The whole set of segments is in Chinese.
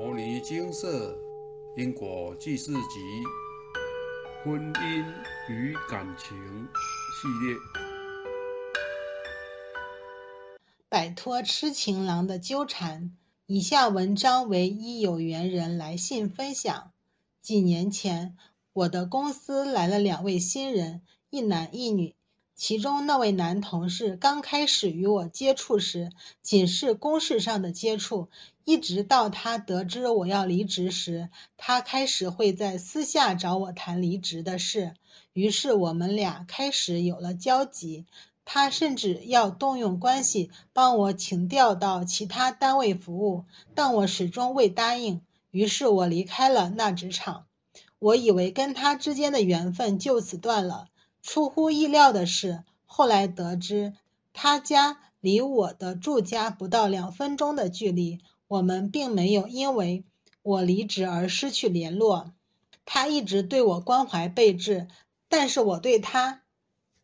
摩尼金色因果记事集婚姻与感情系列，摆脱痴情郎的纠缠。以下文章为一有缘人来信分享。几年前，我的公司来了两位新人，一男一女。其中那位男同事刚开始与我接触时，仅是公事上的接触，一直到他得知我要离职时，他开始会在私下找我谈离职的事。于是我们俩开始有了交集。他甚至要动用关系帮我请调到其他单位服务，但我始终未答应。于是我离开了那职场。我以为跟他之间的缘分就此断了。出乎意料的是，后来得知他家离我的住家不到两分钟的距离。我们并没有因为我离职而失去联络。他一直对我关怀备至，但是我对他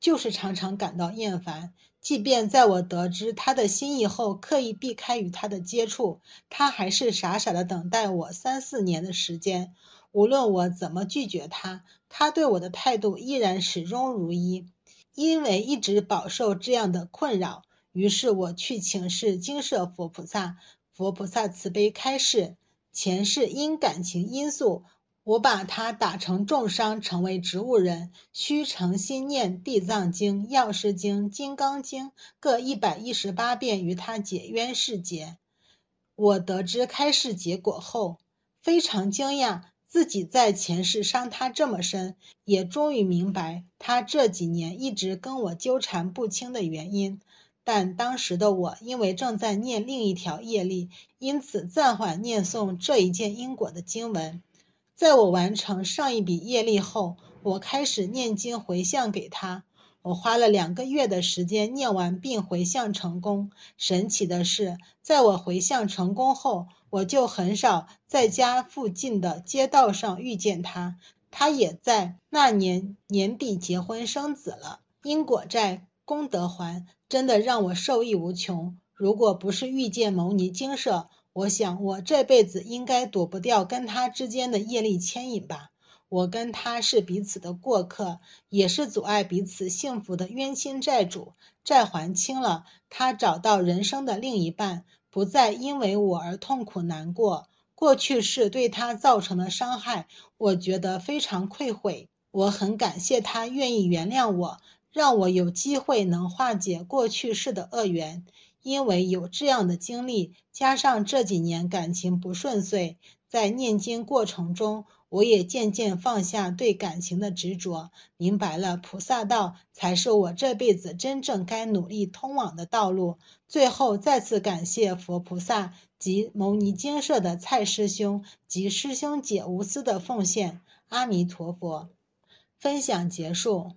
就是常常感到厌烦。即便在我得知他的心意后，刻意避开与他的接触，他还是傻傻的等待我三四年的时间。无论我怎么拒绝他，他对我的态度依然始终如一。因为一直饱受这样的困扰，于是我去请示金舍佛菩萨。佛菩萨慈悲开示：前世因感情因素，我把他打成重伤，成为植物人，需诚心念《地藏经》《药师经》《金刚经》各一百一十八遍，与他解冤释结。我得知开示结果后，非常惊讶。自己在前世伤他这么深，也终于明白他这几年一直跟我纠缠不清的原因。但当时的我因为正在念另一条业力，因此暂缓念诵这一件因果的经文。在我完成上一笔业力后，我开始念经回向给他。我花了两个月的时间念完并回向成功。神奇的是，在我回向成功后，我就很少在家附近的街道上遇见他。他也在那年年底结婚生子了。因果债，功德还，真的让我受益无穷。如果不是遇见牟尼精舍，我想我这辈子应该躲不掉跟他之间的业力牵引吧。我跟他是彼此的过客，也是阻碍彼此幸福的冤亲债主。债还清了，他找到人生的另一半，不再因为我而痛苦难过。过去是对他造成的伤害，我觉得非常愧悔。我很感谢他愿意原谅我，让我有机会能化解过去式的恶缘。因为有这样的经历，加上这几年感情不顺遂，在念经过程中。我也渐渐放下对感情的执着，明白了菩萨道才是我这辈子真正该努力通往的道路。最后再次感谢佛菩萨及牟尼精舍的蔡师兄及师兄姐无私的奉献。阿弥陀佛。分享结束。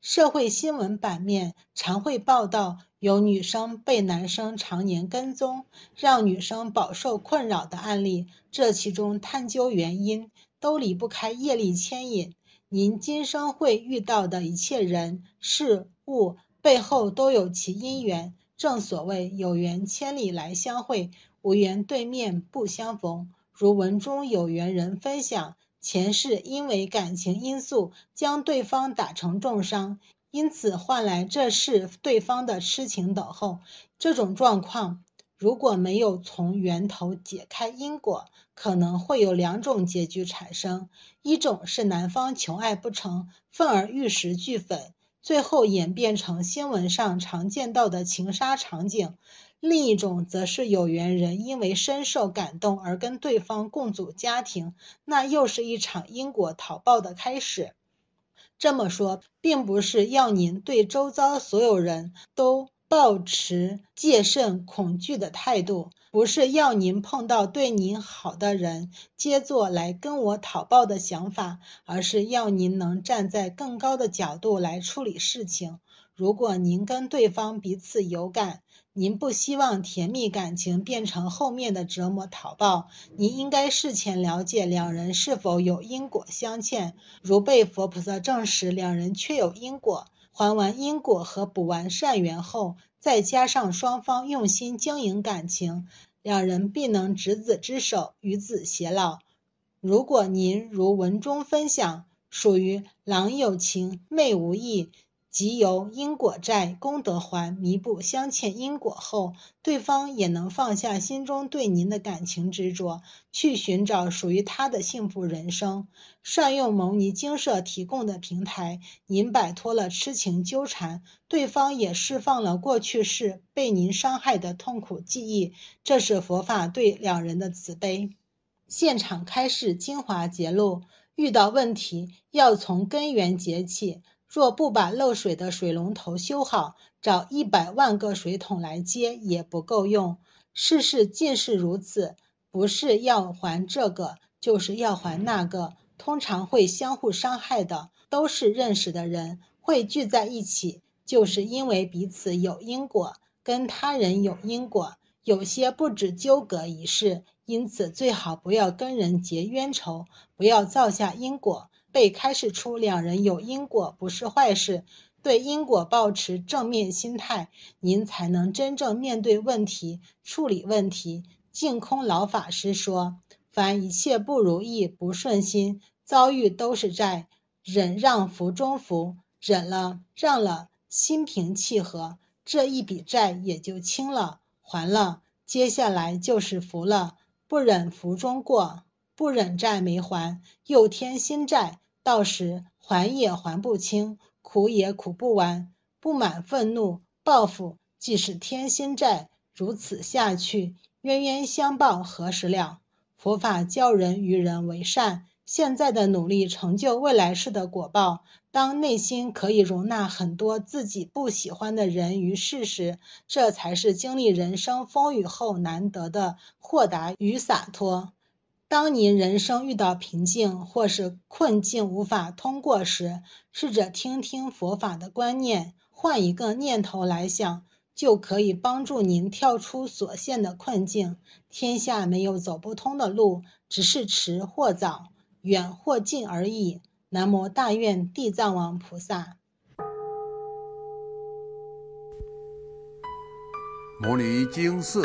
社会新闻版面常会报道有女生被男生常年跟踪，让女生饱受困扰的案例。这其中探究原因。都离不开业力牵引，您今生会遇到的一切人事物背后都有其因缘。正所谓有缘千里来相会，无缘对面不相逢。如文中有缘人分享，前世因为感情因素将对方打成重伤，因此换来这世对方的痴情等候。这种状况。如果没有从源头解开因果，可能会有两种结局产生：一种是男方求爱不成，愤而玉石俱焚，最后演变成新闻上常见到的情杀场景；另一种则是有缘人因为深受感动而跟对方共组家庭，那又是一场因果讨报的开始。这么说，并不是要您对周遭所有人都。保持戒慎恐惧的态度，不是要您碰到对您好的人皆做来跟我讨报的想法，而是要您能站在更高的角度来处理事情。如果您跟对方彼此有感，您不希望甜蜜感情变成后面的折磨讨报，您应该事前了解两人是否有因果相欠。如被佛菩萨证实两人确有因果。还完因果和补完善缘后，再加上双方用心经营感情，两人必能执子之手，与子偕老。如果您如文中分享，属于郎有情，妹无意。即由因果债功德还弥补相欠因果后，对方也能放下心中对您的感情执着，去寻找属于他的幸福人生。善用牟尼精舍提供的平台，您摆脱了痴情纠缠，对方也释放了过去式被您伤害的痛苦记忆。这是佛法对两人的慈悲。现场开示精华节录：遇到问题要从根源解起。若不把漏水的水龙头修好，找一百万个水桶来接也不够用。世事尽是如此，不是要还这个，就是要还那个。通常会相互伤害的，都是认识的人，会聚在一起，就是因为彼此有因果，跟他人有因果。有些不止纠葛一事，因此最好不要跟人结冤仇，不要造下因果。被开示出两人有因果不是坏事，对因果保持正面心态，您才能真正面对问题、处理问题。净空老法师说：“凡一切不如意、不顺心遭遇，都是债。忍让福中福，忍了、让了，心平气和，这一笔债也就清了，还了。接下来就是福了。不忍福中过。”不忍债没还，又添新债，到时还也还不清，苦也苦不完。不满、愤怒、报复，即是添新债。如此下去，冤冤相报何时了？佛法教人与人为善，现在的努力成就未来世的果报。当内心可以容纳很多自己不喜欢的人与事时，这才是经历人生风雨后难得的豁达与洒脱。当您人生遇到瓶颈或是困境无法通过时，试着听听佛法的观念，换一个念头来想，就可以帮助您跳出所陷的困境。天下没有走不通的路，只是迟或早、远或近而已。南无大愿地藏王菩萨。摩尼经寺。